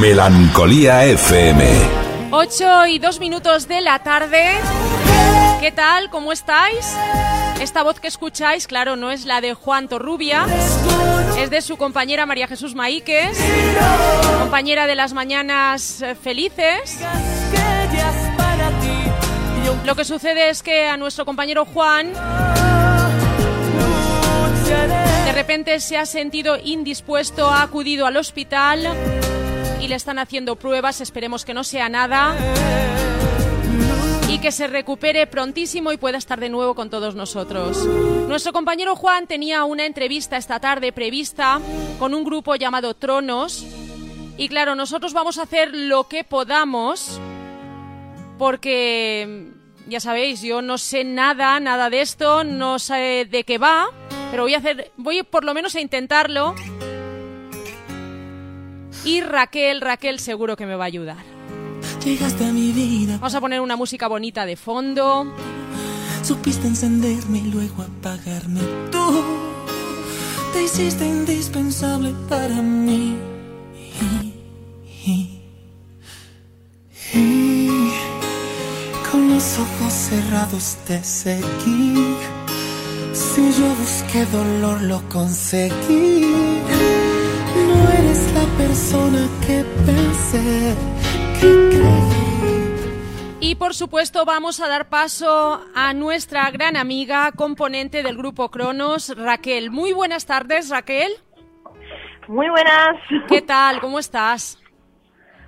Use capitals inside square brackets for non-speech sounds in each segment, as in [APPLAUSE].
Melancolía FM. 8 y 2 minutos de la tarde. ¿Qué tal? ¿Cómo estáis? Esta voz que escucháis, claro, no es la de Juan Torrubia, es de su compañera María Jesús Maíquez, compañera de las mañanas eh, felices. Lo que sucede es que a nuestro compañero Juan de repente se ha sentido indispuesto, ha acudido al hospital y le están haciendo pruebas, esperemos que no sea nada y que se recupere prontísimo y pueda estar de nuevo con todos nosotros. Nuestro compañero Juan tenía una entrevista esta tarde prevista con un grupo llamado Tronos y claro, nosotros vamos a hacer lo que podamos porque ya sabéis, yo no sé nada, nada de esto, no sé de qué va, pero voy a hacer, voy por lo menos a intentarlo. Y Raquel, Raquel seguro que me va a ayudar. Llegaste a mi vida, Vamos a poner una música bonita de fondo. supiste encenderme y luego apagarme. Tú te hiciste indispensable para mí. Y, y con los ojos cerrados te seguí. Si yo busqué dolor, lo conseguí. Persona que pensé que creí. Y por supuesto vamos a dar paso a nuestra gran amiga, componente del grupo Cronos, Raquel. Muy buenas tardes, Raquel. Muy buenas. ¿Qué tal? ¿Cómo estás?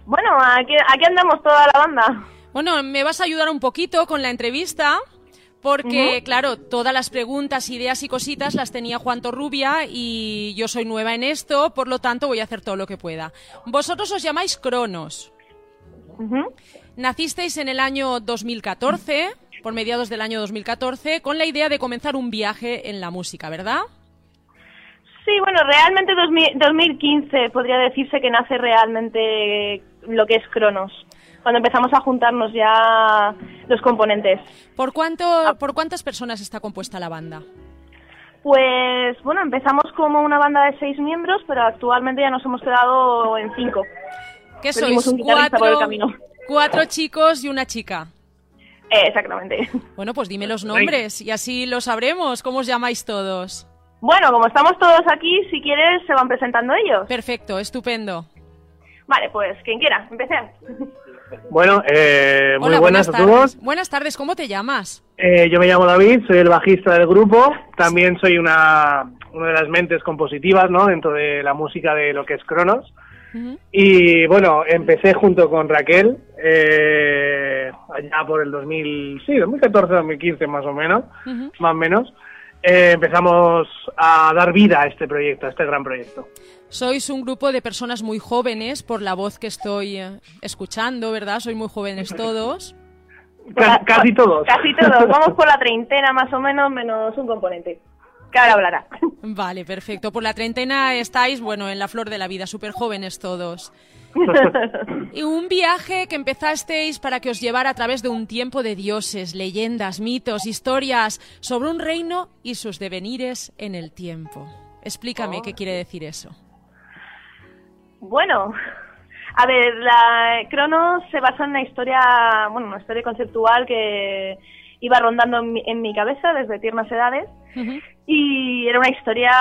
Bueno, aquí, aquí andamos toda la banda. Bueno, me vas a ayudar un poquito con la entrevista. Porque, claro, todas las preguntas, ideas y cositas las tenía Juan Torrubia y yo soy nueva en esto, por lo tanto voy a hacer todo lo que pueda. Vosotros os llamáis Cronos. Nacisteis en el año 2014, por mediados del año 2014, con la idea de comenzar un viaje en la música, ¿verdad? Sí, bueno, realmente 2000 2015 podría decirse que nace realmente lo que es Cronos. Cuando empezamos a juntarnos ya los componentes. ¿Por, cuánto, ¿Por cuántas personas está compuesta la banda? Pues bueno, empezamos como una banda de seis miembros, pero actualmente ya nos hemos quedado en cinco. ¿Qué Perdimos sois? un guitarrista por el Cuatro, camino. cuatro chicos y una chica. Eh, exactamente. Bueno, pues dime los nombres y así lo sabremos. ¿Cómo os llamáis todos? Bueno, como estamos todos aquí, si quieres se van presentando ellos. Perfecto, estupendo. Vale, pues quien quiera, empecemos. Bueno, eh, muy Hola, buenas, a tardes. todos. Buenas tardes, ¿cómo te llamas? Eh, yo me llamo David, soy el bajista del grupo. También soy una, una de las mentes compositivas ¿no? dentro de la música de lo que es Cronos. Y bueno, empecé junto con Raquel eh, allá por el 2000, sí, 2014, 2015 más o menos, más o menos. Eh, empezamos a dar vida a este proyecto, a este gran proyecto. Sois un grupo de personas muy jóvenes por la voz que estoy eh, escuchando, ¿verdad? Sois muy jóvenes todos. Ca- casi todos. Casi todos. [LAUGHS] Vamos por la treintena más o menos, menos un componente. Que ahora hablará. Vale, perfecto. Por la treintena estáis, bueno, en la flor de la vida, súper jóvenes todos. [LAUGHS] Y un viaje que empezasteis para que os llevara a través de un tiempo de dioses, leyendas, mitos, historias sobre un reino y sus devenires en el tiempo. Explícame qué quiere decir eso. Bueno, a ver, la Cronos se basa en una historia, bueno, una historia conceptual que iba rondando en mi, en mi cabeza desde tiernas edades y era una historia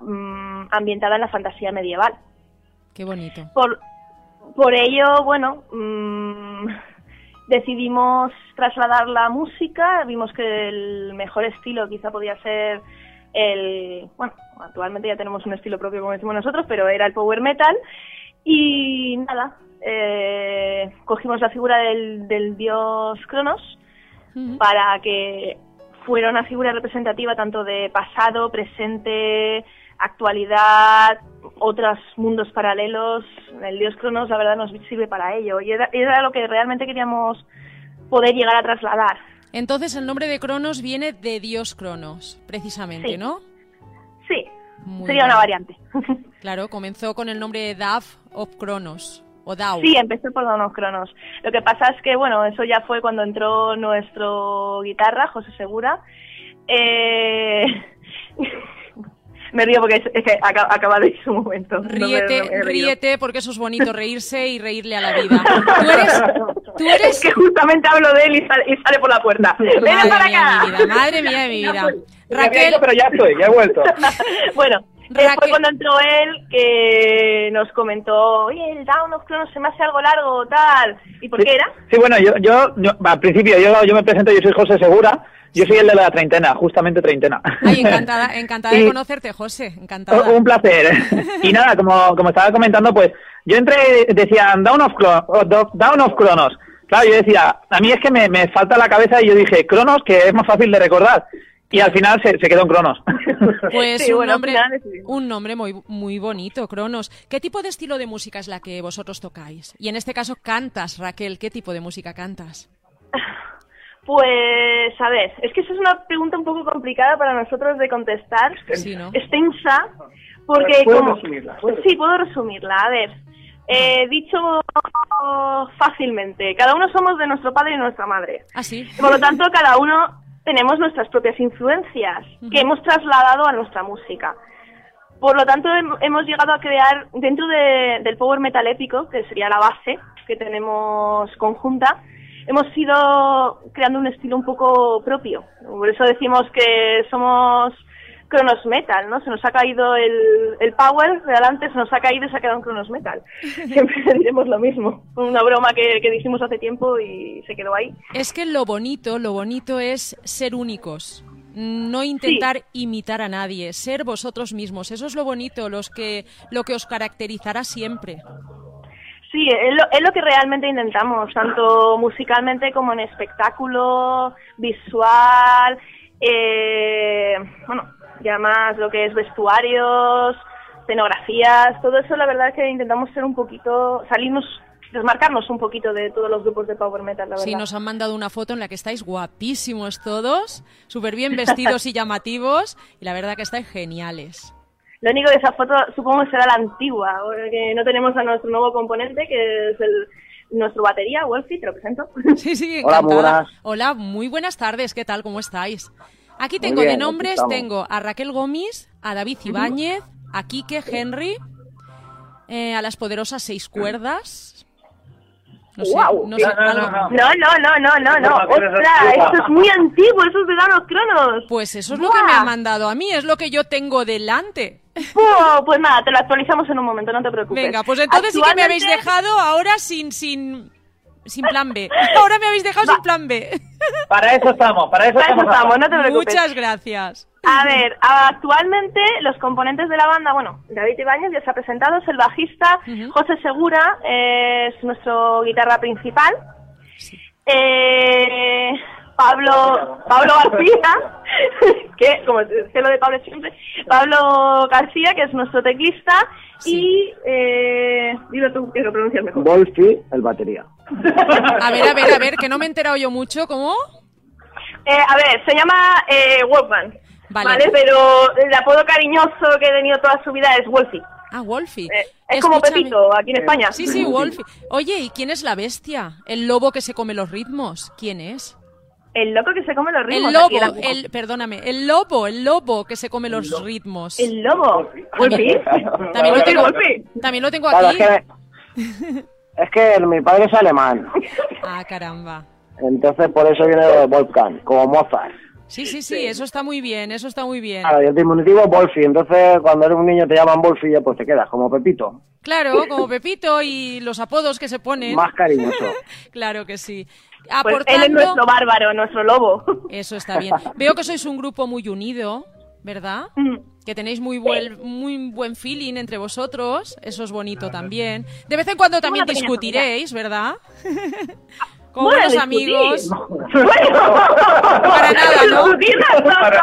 mm, ambientada en la fantasía medieval. Qué bonito. Por, por ello, bueno, mm, decidimos trasladar la música, vimos que el mejor estilo quizá podía ser el, bueno, actualmente ya tenemos un estilo propio como decimos nosotros, pero era el power metal y nada, eh, cogimos la figura del, del dios Cronos para que fuera una figura representativa tanto de pasado, presente, actualidad, otros mundos paralelos. El dios Cronos, la verdad, nos sirve para ello. Y era, era lo que realmente queríamos poder llegar a trasladar. Entonces el nombre de Cronos viene de Dios Cronos, precisamente, Sí. ¿no? Sí, Muy sería bien. una variante. [LAUGHS] Claro, comenzó con el nombre de Dav of Cronos, o Dau. Sí, empecé por Donos Cronos. Lo que pasa es que, bueno, eso ya fue cuando entró nuestro guitarra, José Segura. Eh... [LAUGHS] me río porque es, que acaba, acaba de ir su momento. No me- Ríete, no me ríete, porque eso es bonito, reírse y reírle a la vida. [LAUGHS] Tú eres, tú Es eres que justamente hablo de él y sale, y sale por la puerta. ¡Ven Madre para mía acá! mi vida, madre mía de mi vida. [LAUGHS] Raquel, pero ya estoy, ya he vuelto. [LAUGHS] bueno, eh, Raquel- fue cuando entró él que nos comentó, oye, el Down of Cronos se me hace algo largo, tal. ¿Y por qué era? Sí, bueno, yo, yo, yo al principio yo, yo me presento, yo soy José Segura, yo soy el de la treintena, justamente treintena. ay, encantada, [LAUGHS] encantada de conocerte, José, encantada. Un placer. Y nada, como, como estaba comentando, pues yo entré, decían Down of, Down of Cronos. Claro, yo decía, a mí es que me, me falta la cabeza y yo dije Cronos, que es más fácil de recordar. Y al final se, se quedó en Cronos. [LAUGHS] Pues Sí, un, bueno, nombre, un nombre muy, muy bonito, Cronos. ¿Qué tipo de estilo de música es la que vosotros tocáis? Y en este caso cantas, Raquel, ¿qué tipo de música cantas? Pues, a ver, es que esa es una pregunta un poco complicada para nosotros de contestar. Sí, ¿no? Extensa, porque ¿Puedes como... resumirla? Sí, puedo resumirla. A ver, eh, dicho fácilmente, cada uno somos de nuestro padre y nuestra madre. Ah, sí. Por lo tanto, cada uno tenemos nuestras propias influencias que hemos trasladado a nuestra música. Por lo tanto, hem- hemos llegado a crear, dentro de- del power metal épico, que sería la base que tenemos conjunta, hemos ido creando un estilo un poco propio. Por eso decimos que somos Cronos Metal, ¿no? Se nos ha caído el, el power de adelante, se nos ha caído y se ha quedado en Cronos Metal. [LAUGHS] Siempre diremos lo mismo. Una broma que, que dijimos hace tiempo y se quedó ahí. Es que lo bonito, lo bonito es ser únicos. No intentar imitar a nadie, ser vosotros mismos. Eso es lo bonito, los que, lo que os caracterizará siempre. Sí, es lo, es lo que realmente intentamos, tanto musicalmente como en espectáculo, visual, eh, bueno, ya más lo que es vestuarios, escenografías, todo eso la verdad es que intentamos ser un poquito, salirnos, desmarcarnos un poquito de todos los grupos de Power Metal, la verdad. Sí, nos han mandado una foto en la que estáis guapísimos todos, súper bien vestidos y llamativos, y la verdad que estáis geniales. Lo único de esa foto supongo que será la antigua, porque no tenemos a nuestro nuevo componente, que es el nuestro batería, Wolfie, te lo presento. [LAUGHS] Sí, sí, Hola, encantada. muy buenas. Hola, muy buenas tardes, ¿qué tal? ¿Cómo estáis? Aquí tengo bien, de nombres, tengo a Raquel Gómez, a David Ibáñez, a Quique Henry, eh, a las poderosas seis cuerdas. No sé, ¡Guau! no sé, No, no, no, No, no, no, no, no, no. Informaciones Ostras, esto es muy antiguo, eso es de Danos Cronos. Pues eso es lo que me ha mandado a mí, es lo que yo tengo delante. Oh, pues nada, te lo actualizamos en un momento, no te preocupes. Venga, pues entonces sí que me habéis dejado ahora sin, sin, sin plan B. [LAUGHS] Ahora me habéis dejado sin plan B. Para eso estamos, para eso Para eso estamos. no te preocupes. Muchas gracias. A ver, actualmente los componentes de la banda, bueno, David Ibáñez ya se ha presentado, es el bajista. José Segura es nuestro guitarra principal, eh, Pablo Pablo García, [LAUGHS] que como sé lo de Pablo siempre, Pablo García, que es nuestro teclista, y eh, dilo tú que lo pronuncias mejor. Wolfie, el batería. A ver, a ver, a ver, que no me he enterado yo mucho, ¿cómo? Eh, a ver, se llama eh, Wolfman, Vale. vale. Pero el apodo cariñoso que he tenido toda su vida es Wolfie. Ah, Wolfie. Eh, es como. Pepito aquí en España. Sí, sí, Wolfie. Oye, ¿y quién es la bestia? ¿El lobo que se come los ritmos? ¿Quién es? El loco que se come los ritmos. El lobo, la- el, perdóname, el lobo, el lobo que se come los ritmos. El lobo. Wolfie. También lo tengo, [LAUGHS] también lo tengo Claro, aquí. es que, [LAUGHS] es que mi padre es alemán, Ah, caramba. entonces por eso viene de Wolfgang, como Mozart. Sí, sí, sí, eso está muy bien, eso está muy bien. Claro, y el diminutivo es Wolfie, entonces cuando eres un niño te llaman Wolfie y pues te quedas como Pepito, Claro, como Pepito y los apodos que se ponen. más cariñoso. [LAUGHS] Claro que sí. Pues él Aportando... es nuestro bárbaro, nuestro lobo. Eso está bien. Veo que sois un grupo muy unido, ¿verdad? Mm, que tenéis muy buen, muy buen feeling entre vosotros, eso es bonito también. De vez en cuando también discutiréis, ¿verdad? [LAUGHS] Como Bueno, buenos amigos. Bueno, [LAUGHS] Para nada, ¿no? no, Para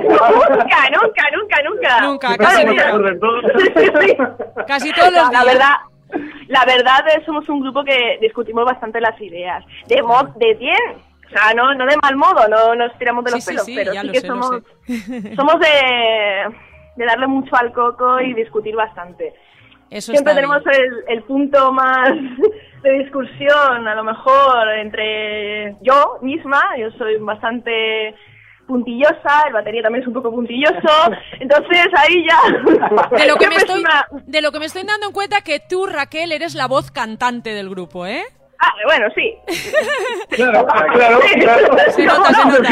nunca, nunca, nunca, nunca. Nunca, casi nunca. Casi todos los No, la días. verdad, la verdad es somos un grupo que discutimos bastante las ideas. De mod, de bien. O sea, no, no de mal modo, no nos tiramos de los Sí, pelos, sí, pero sí que sé, somos, somos de, de darle mucho al coco y discutir bastante. Eso Siempre tenemos el punto más [LAUGHS] de discusión, a lo mejor entre yo misma, yo soy bastante puntillosa, el batería también es un poco puntilloso, [LAUGHS] entonces ahí ya... De lo, [LAUGHS] que me estoy, una- de lo que me estoy dando en cuenta que tú, Raquel, eres la voz cantante del grupo, ¿eh? Ah, bueno, sí. [LAUGHS] Claro, claro, claro. Se nota, se nota.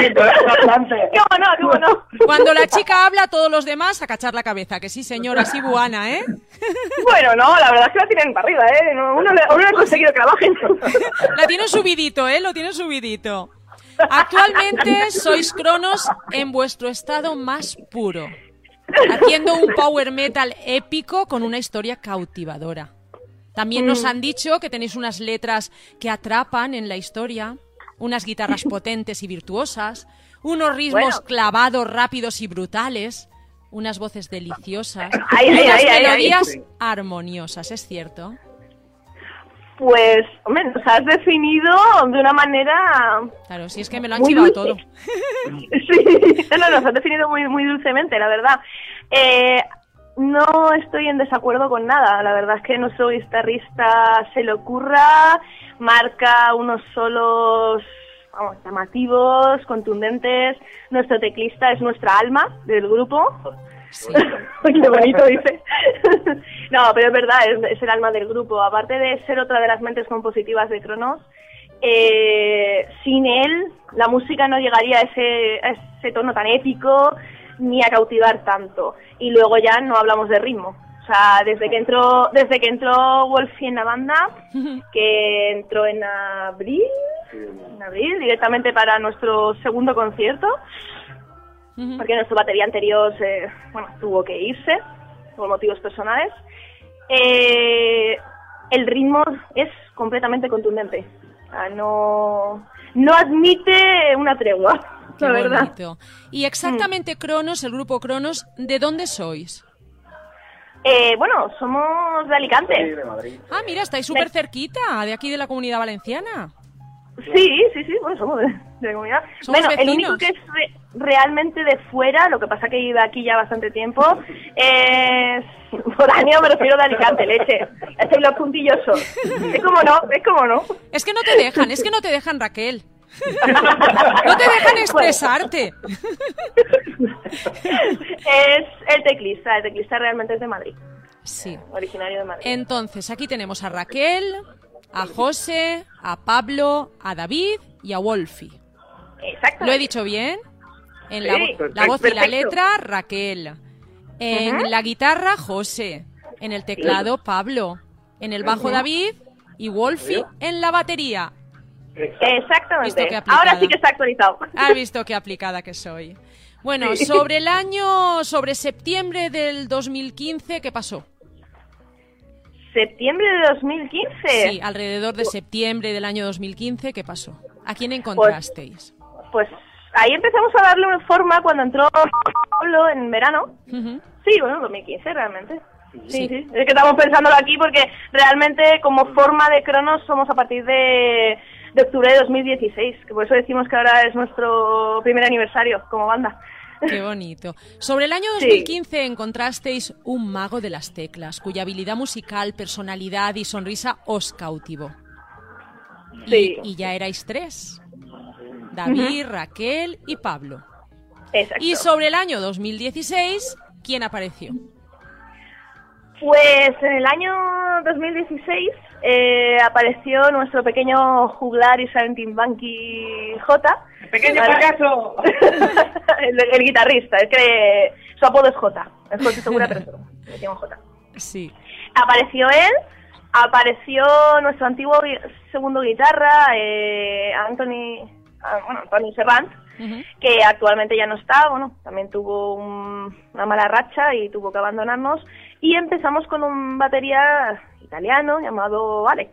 ¿Cómo no? ¿Cómo no? Cuando la chica habla, todos los demás a cachar la cabeza. Que sí, señora, sí, buana, ¿eh? Bueno, no, la verdad es que la tienen para arriba, ¿eh? No, uno, le, uno le ha conseguido que la bajen. La tiene subidito, ¿eh? Lo tiene subidito. Actualmente sois Cronos en vuestro estado más puro, haciendo un power metal épico con una historia cautivadora. También nos han dicho que tenéis unas letras que atrapan en la historia, unas guitarras [LAUGHS] potentes y virtuosas, unos ritmos Bueno. clavados, rápidos y brutales, unas voces deliciosas Ay, unas ay, ay, ay. melodías armoniosas, ¿es cierto? Pues, hombre, nos has definido de una manera... Claro, si es que me lo han chivado dulce. todo. [LAUGHS] [LAUGHS] Sí, no, no, nos has definido muy, muy dulcemente, la verdad. Eh, no estoy en desacuerdo con nada. La verdad es que nuestro guitarrista se le ocurra, marca unos solos vamos, llamativos, contundentes. Nuestro teclista es nuestra alma del grupo. Sí. [LAUGHS] Qué bonito dice. No, pero es verdad, es, es el alma del grupo. Aparte de ser otra de las mentes compositivas de Cronos, eh, sin él la música no llegaría a ese, a ese tono tan épico ni a cautivar tanto. Y luego ya no hablamos de ritmo. O sea, desde que entró, desde que entró Wolfie en la banda, [LAUGHS] que entró en abril, en abril, directamente para nuestro segundo concierto, porque nuestro batería anterior se, bueno, tuvo que irse por motivos personales. Eh, el ritmo es completamente contundente. O sea, no, no admite una tregua, Qué la verdad. bonito. Y exactamente Cronos, el grupo Cronos, ¿de dónde sois? Eh, bueno, somos de Alicante. Ah, mira, estáis súper cerquita, de aquí de la comunidad valenciana. Sí, sí, sí, bueno, somos de, de la comunidad. Somos bueno, el vecinos. único que es re- realmente de fuera, lo que pasa que iba aquí ya bastante tiempo, es [LAUGHS] foráneo, me refiero de Alicante, leche. Este los puntillosos. Es como no, es como no. Es que no te dejan, es que no te dejan, Raquel. [LAUGHS] No te dejan expresarte. Es el teclista, el teclista realmente es de Madrid, Sí. originario de Madrid. Entonces, aquí tenemos a Raquel, a José, a Pablo, a David y a Wolfie. Exacto. ¿Lo he dicho bien? En la, la voz y la letra, Raquel. En la guitarra, José. En el teclado, Pablo. En el bajo, David. Y Wolfie en la batería. Exactamente. Ahora sí que está actualizado. Has visto qué aplicada que soy. Bueno, Sí. sobre el año, sobre septiembre del 2015, ¿qué pasó? Septiembre de 2015. Sí, alrededor de septiembre del año 2015, ¿qué pasó? ¿A quién encontrasteis? Pues ahí empezamos a darle una forma cuando entró Pablo en verano. Ujú. Sí, bueno, 2015 realmente. Sí, Sí. sí. Es que estamos pensándolo aquí porque realmente como forma de Cronos somos a partir de, de octubre de 2016, que por eso decimos que ahora es nuestro primer aniversario como banda. Qué bonito. Sobre el año Sí. 2015 encontrasteis un mago de las teclas, cuya habilidad musical, personalidad y sonrisa os cautivó. Y- Sí. Y, ya erais tres. David, Raquel y Pablo. Exacto. Y sobre el año 2016, ¿quién apareció? Pues en el año 2016 eh, apareció nuestro pequeño juglar y Banky J. ¡Pequeño fracaso! [LAUGHS] el, el guitarrista, es que su apodo es J. Es José Segura, pero le decimos J. Sí. Apareció él, apareció nuestro antiguo segundo guitarra, eh, Anthony, ah, bueno, Anthony Serrant, que actualmente ya no está, bueno, también tuvo un- una mala racha y tuvo que abandonarnos. Y empezamos con un batería italiano llamado Alex,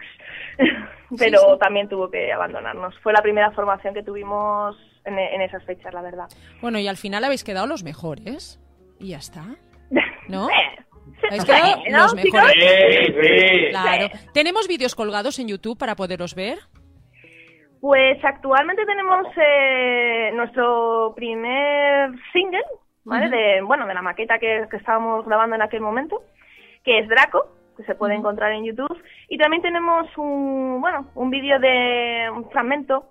[LAUGHS] pero sí. también tuvo que abandonarnos. Fue la primera formación que tuvimos en, en esas fechas, la verdad. Bueno, y al final habéis quedado los mejores. Y ya está. [LAUGHS] ¿No? Eh, Habéis quedado ¿no, los mejores. Sí, sí. Claro. ¿Tenemos vídeos colgados en YouTube para poderos ver? Pues actualmente tenemos eh, nuestro primer single, ¿vale? Ujú. de, bueno, de la maqueta que, que estábamos grabando en aquel momento, que es Draco, que se puede encontrar en YouTube. Y también tenemos un, bueno, un vídeo de un fragmento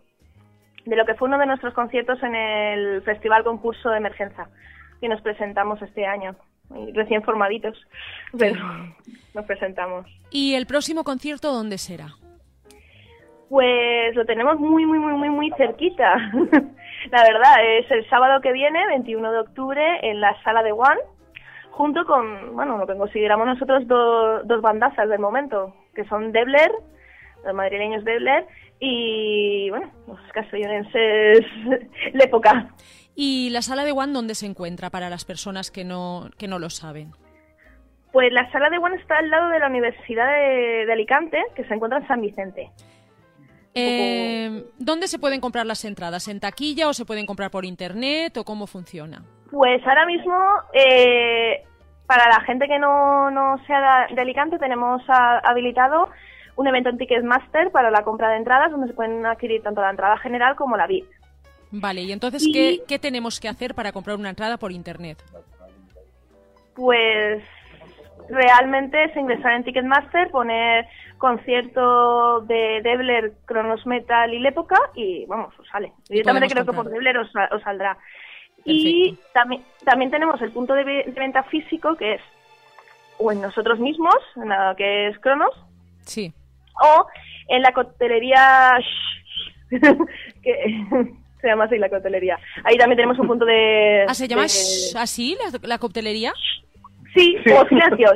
de lo que fue uno de nuestros conciertos en el Festival Concurso de Emergencia, que nos presentamos este año, recién formaditos, pero [LAUGHS] nos presentamos. ¿Y el próximo concierto dónde será? Pues lo tenemos muy, muy, muy, muy, muy cerquita. [LAUGHS] la verdad, es el sábado que viene, 21 de octubre, en la sala de One, junto con, bueno, lo que consideramos nosotros do- dos bandazas del momento, que son Debler, los madrileños Debler, y, bueno, los castellonenses [LAUGHS] Lépoca. ¿Y la sala de One dónde se encuentra para las personas que no, que no lo saben? Pues la sala de One está al lado de la Universidad de, de Alicante, que se encuentra en San Vicente. Eh, ¿Dónde se pueden comprar las entradas? ¿En taquilla o se pueden comprar por internet o cómo funciona? Pues ahora mismo, eh, para la gente que no, no sea de, Alicante, tenemos a- habilitado un evento en Ticketmaster para la compra de entradas, donde se pueden adquirir tanto la entrada general como la VIP. Vale, y entonces, Y- ¿qué, qué tenemos que hacer para comprar una entrada por internet? Pues realmente es ingresar en Ticketmaster, poner concierto de Debler, Cronos Metal y Lépoca y vamos, os sale. Directamente creo que por. Debler os saldrá. Y también, también tenemos el punto de, ve- de venta físico que es o en nosotros mismos, en que es Cronos, Sí. o en la coctelería [LAUGHS] que se llama así la coctelería. Ahí también tenemos un punto de... Ah, ¿se llama de- así la, la coctelería? Sí, Sí. o silencio.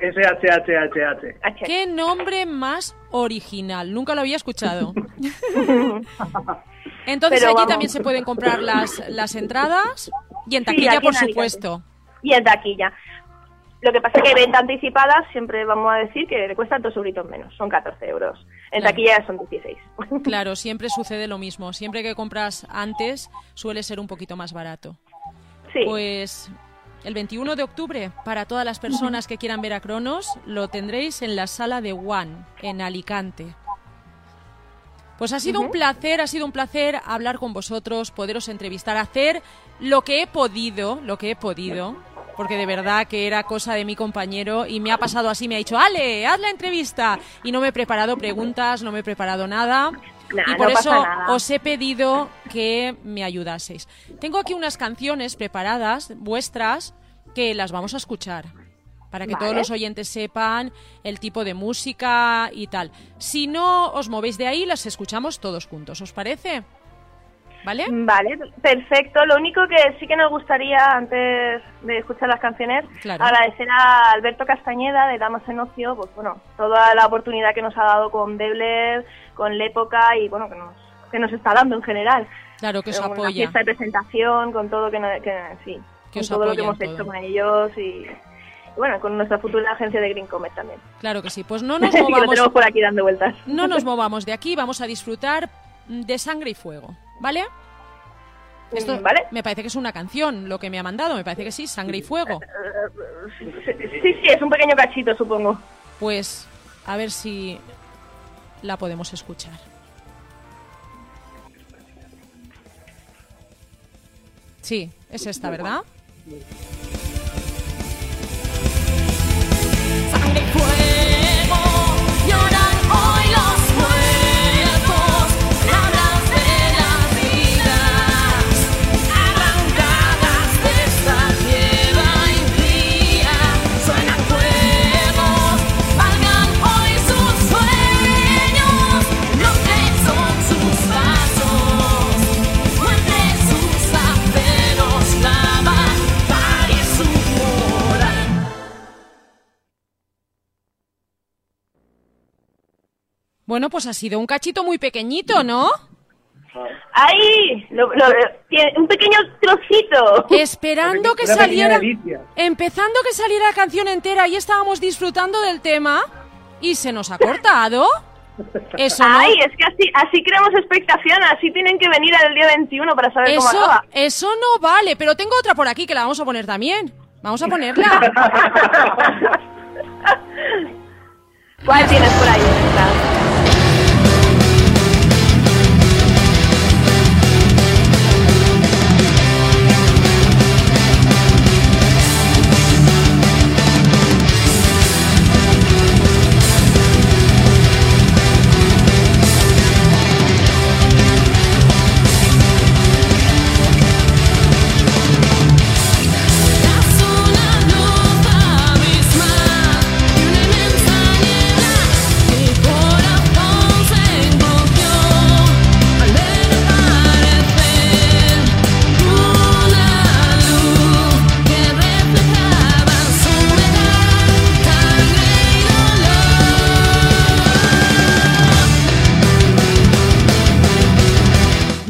SHHHH. ¿Qué nombre más original? Nunca lo había escuchado. [LAUGHS] Entonces Pero allí vamos. también se pueden comprar las, las entradas y en taquilla, por en supuesto. y en taquilla. Lo que pasa es que venta anticipada siempre vamos a decir que le cuestan dos euritos menos, son 14 euros. En Claro. taquilla son 16. [LAUGHS] Claro, siempre sucede lo mismo. Siempre que compras antes suele ser un poquito más barato. Sí. Pues el 21 de octubre, para todas las personas que quieran ver a Cronos, lo tendréis en la sala de One, en Alicante. Pues ha sido un placer, ha sido un placer hablar con vosotros, poderos entrevistar, hacer lo que he podido, lo que he podido, porque de verdad que era cosa de mi compañero y me ha pasado así, me ha dicho, Ale, haz la entrevista. Y no me he preparado preguntas, no me he preparado nada. Nah, y por no eso nada. os he pedido que me ayudaseis. Tengo aquí unas canciones preparadas, vuestras, que las vamos a escuchar. Para que Vale. todos los oyentes sepan el tipo de música y tal. Si no os movéis de ahí, las escuchamos todos juntos. ¿Os parece? ¿Vale? Vale, perfecto. Lo único que sí que nos gustaría, antes de escuchar las canciones, Claro. agradecer a Alberto Castañeda de Damas en Ocio, pues bueno, toda la oportunidad que nos ha dado con Debler, con Lépoca y bueno, que nos, que nos está dando en general. Claro, que os apoya. fiesta de presentación, con todo que, no- que sí, Que con os todo lo que hemos hecho con ellos y bueno, con nuestra futura agencia de Green Comet también. Claro que sí. Pues no [LAUGHS] nos que lo movamos, tenemos por aquí dando vueltas. no nos movamos de aquí. Vamos a disfrutar de sangre y fuego. ¿Vale? Esto Mm, ¿Vale? me parece que es una canción lo que me ha mandado. Me parece que sí, sangre y fuego. Sí, sí, es un pequeño cachito, supongo. Pues a ver si la podemos escuchar. Sí, es esta, ¿verdad? Sangre Bueno, pues ha sido un cachito muy pequeñito, ¿no? ¡Ay! Lo- lo- tiene un pequeño trocito. Esperando que saliera. Empezando que saliera la canción entera y estábamos disfrutando del tema y se nos ha cortado. Eso no. Ay, es que así, así creamos expectación, así tienen que venir al día 21 para saber cómo acaba. eso no vale, pero tengo otra por aquí que la vamos a poner también. Vamos a ponerla. [LAUGHS] ¿Cuál tienes por ahí?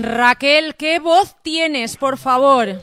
Raquel, ¿qué voz tienes, por favor?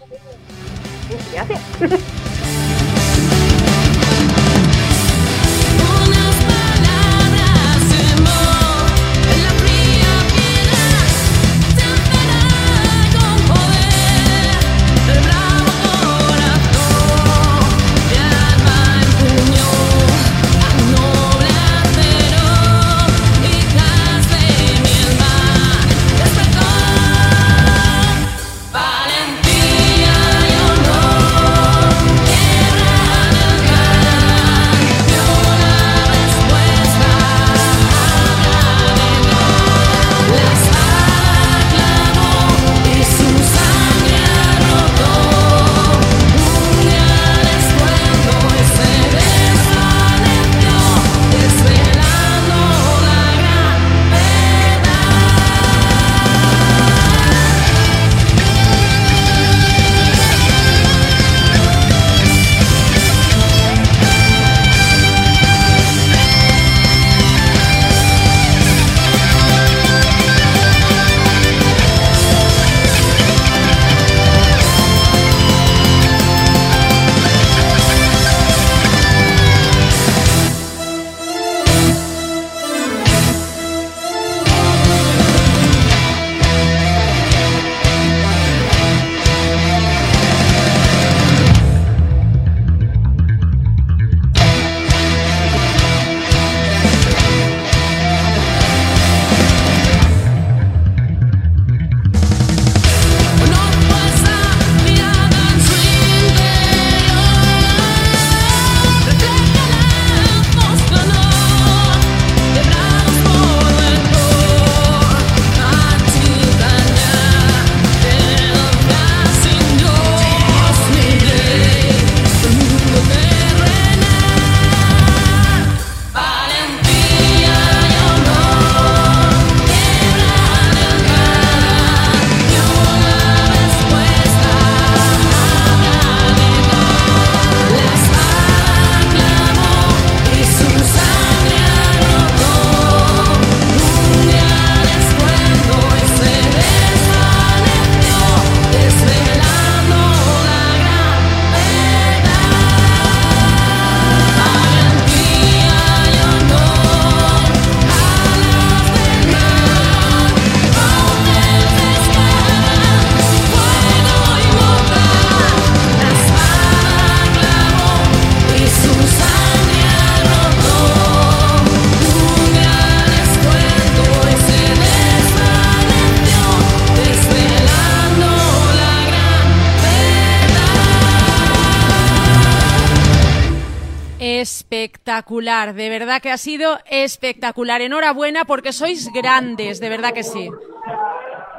Espectacular, de verdad que ha sido espectacular. Enhorabuena porque sois grandes, de verdad que sí.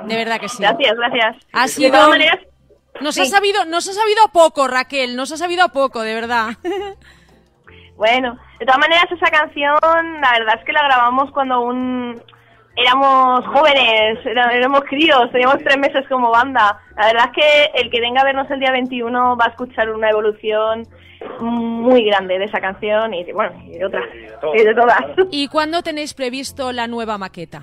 De verdad que sí. Gracias, gracias. Ha De sido todas maneras, Nos ha sabido, nos ha sabido a poco, Raquel, nos ha sabido a poco, de verdad. [LAUGHS] Bueno, de todas maneras esa canción, la verdad es que la grabamos cuando aún éramos jóvenes, éramos críos, teníamos tres meses como banda. La verdad es que el que venga a vernos el día 21 va a escuchar una evolución muy grande de esa canción y de, bueno, y de otras, y de todas. ¿Y cuándo tenéis previsto la nueva maqueta?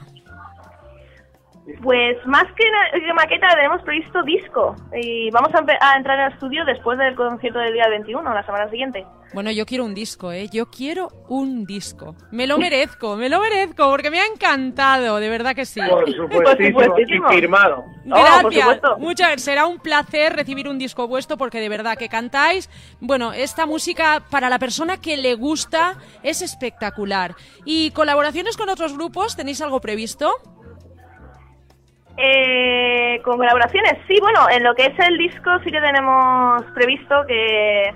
Pues más que, que maqueta tenemos previsto disco y vamos a, entrar al estudio después del concierto del día 21, la semana siguiente. Bueno, yo quiero un disco, ¿eh? Yo quiero un disco. Me lo merezco, me lo merezco, porque me ha encantado, de verdad que sí. Por supuestísimo, firmado. Por Gracias. Muchas, será un placer recibir un disco vuestro porque de verdad que cantáis. Bueno, esta música para la persona que le gusta es espectacular. ¿Y colaboraciones con otros grupos? ¿Tenéis algo previsto? Eh, con colaboraciones, sí, bueno, en lo que es el disco sí que tenemos previsto que,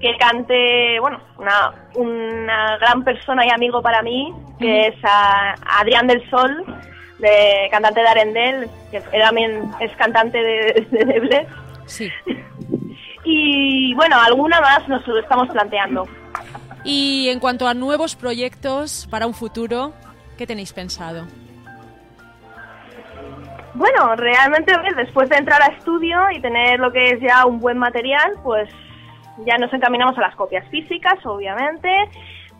que cante, bueno, una, una gran persona y amigo para mí, que es a- Adrián del Sol, de cantante de Arendel, que él también es cantante de, de, de Bless. Sí. Y bueno, alguna más nos lo estamos planteando. Y en cuanto a nuevos proyectos para un futuro, ¿qué tenéis pensado? Bueno, realmente después de entrar a estudio y tener lo que es ya un buen material, pues ya nos encaminamos a las copias físicas, obviamente,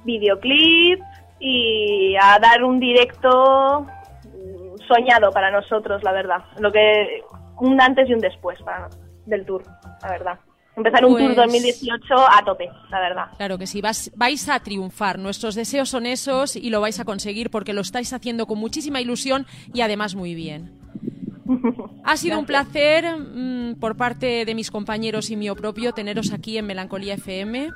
videoclip y a dar un directo mm, soñado para nosotros, la verdad. Lo que un antes y un después para, del tour, la verdad. Empezar un Pues- tour 2018 a tope, la verdad. Claro que sí, vas- vais a triunfar. Nuestros deseos son esos y lo vais a conseguir porque lo estáis haciendo con muchísima ilusión y además muy bien. [LAUGHS] Ha sido un placer mm, por parte de mis compañeros y mío propio teneros aquí en Melancolía FM.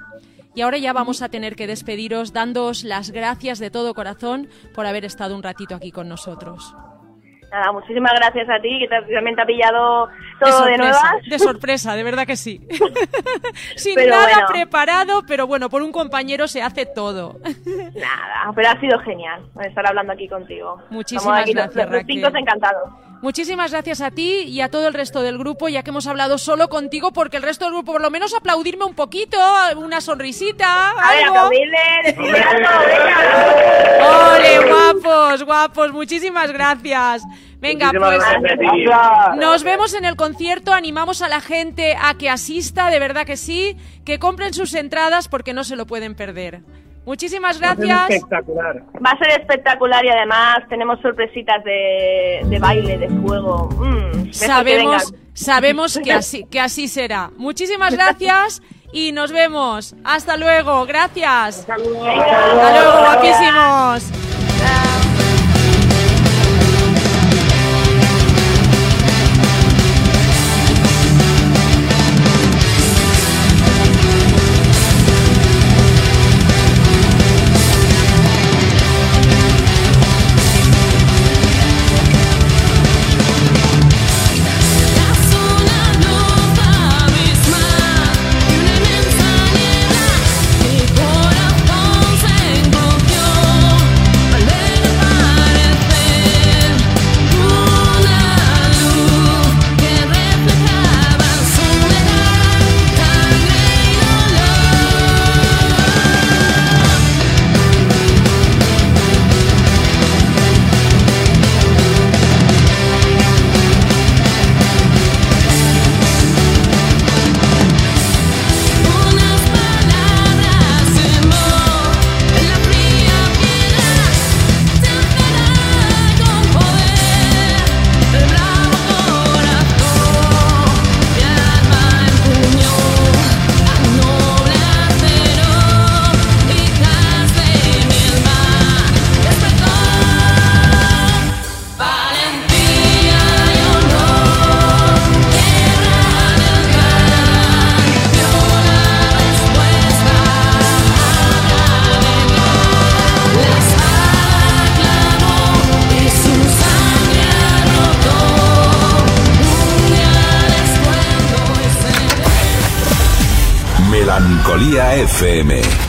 Y ahora ya vamos a tener que despediros dándoos las gracias de todo corazón por haber estado un ratito aquí con nosotros. Nada, muchísimas gracias a ti, que también te ha pillado De todo de, sorpresa, nuevas. de sorpresa, de verdad que sí. [LAUGHS] Sin Pero nada bueno. preparado, pero bueno, por un compañero se hace todo. Nada, pero ha sido genial estar hablando aquí contigo. Muchísimas aquí gracias, los, los Raquel. encantados. Muchísimas gracias a ti y a todo el resto del grupo, ya que hemos hablado solo contigo, porque el resto del grupo, por lo menos aplaudirme un poquito, una sonrisita, A ver, algo. aplaudirle, decirle algo, venga. ¡Ole, guapos, guapos! Muchísimas gracias. Venga, pues nos vemos en el concierto. Animamos a la gente a que asista, de verdad que sí, que compren sus entradas porque no se lo pueden perder. Muchísimas Va a ser gracias. espectacular. Va a ser espectacular y además tenemos sorpresitas de, de baile, de fuego. Mm, que Sabemos, vengan. sabemos que [LAUGHS] así, que así será. Muchísimas gracias y nos vemos. Hasta luego. Gracias. Hasta luego, guapísimos. FM.